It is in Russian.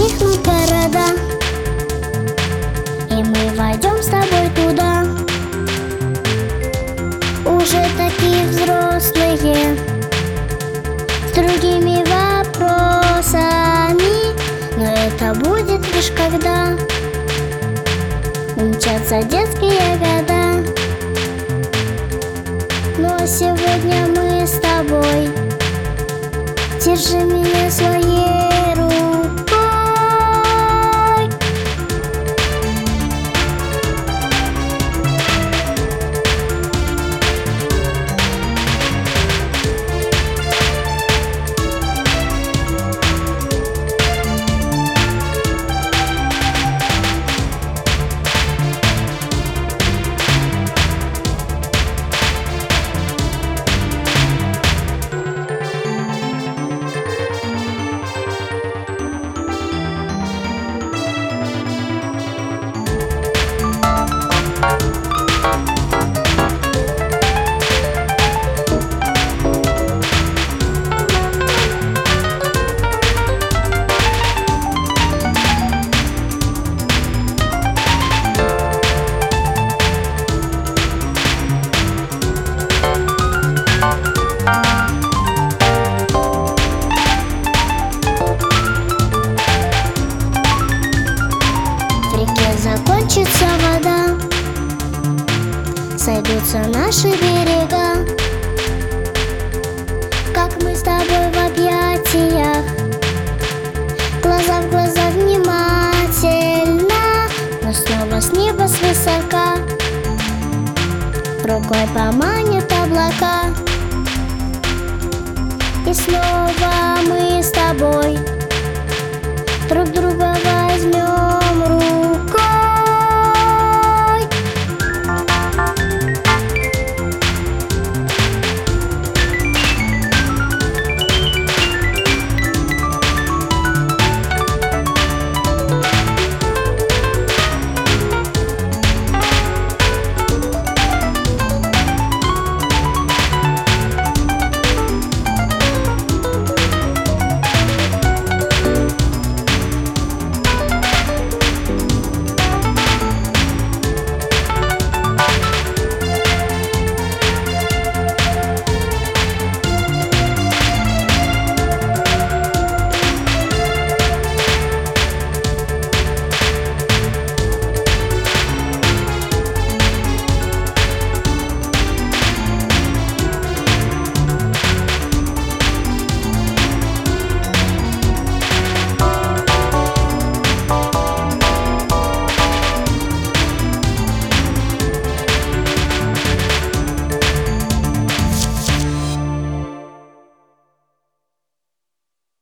затихнут города. И мы войдем с тобой туда. Уже такие взрослые С другими вопросами. Но это будет лишь когда Умчатся детские года. Но сегодня мы с тобой. Держи меня своей Сойдутся наши берега. Как мы с тобой в объятиях Глаза в глаза внимательно Но снова с неба свысока. Рукой поманят облака И снова мы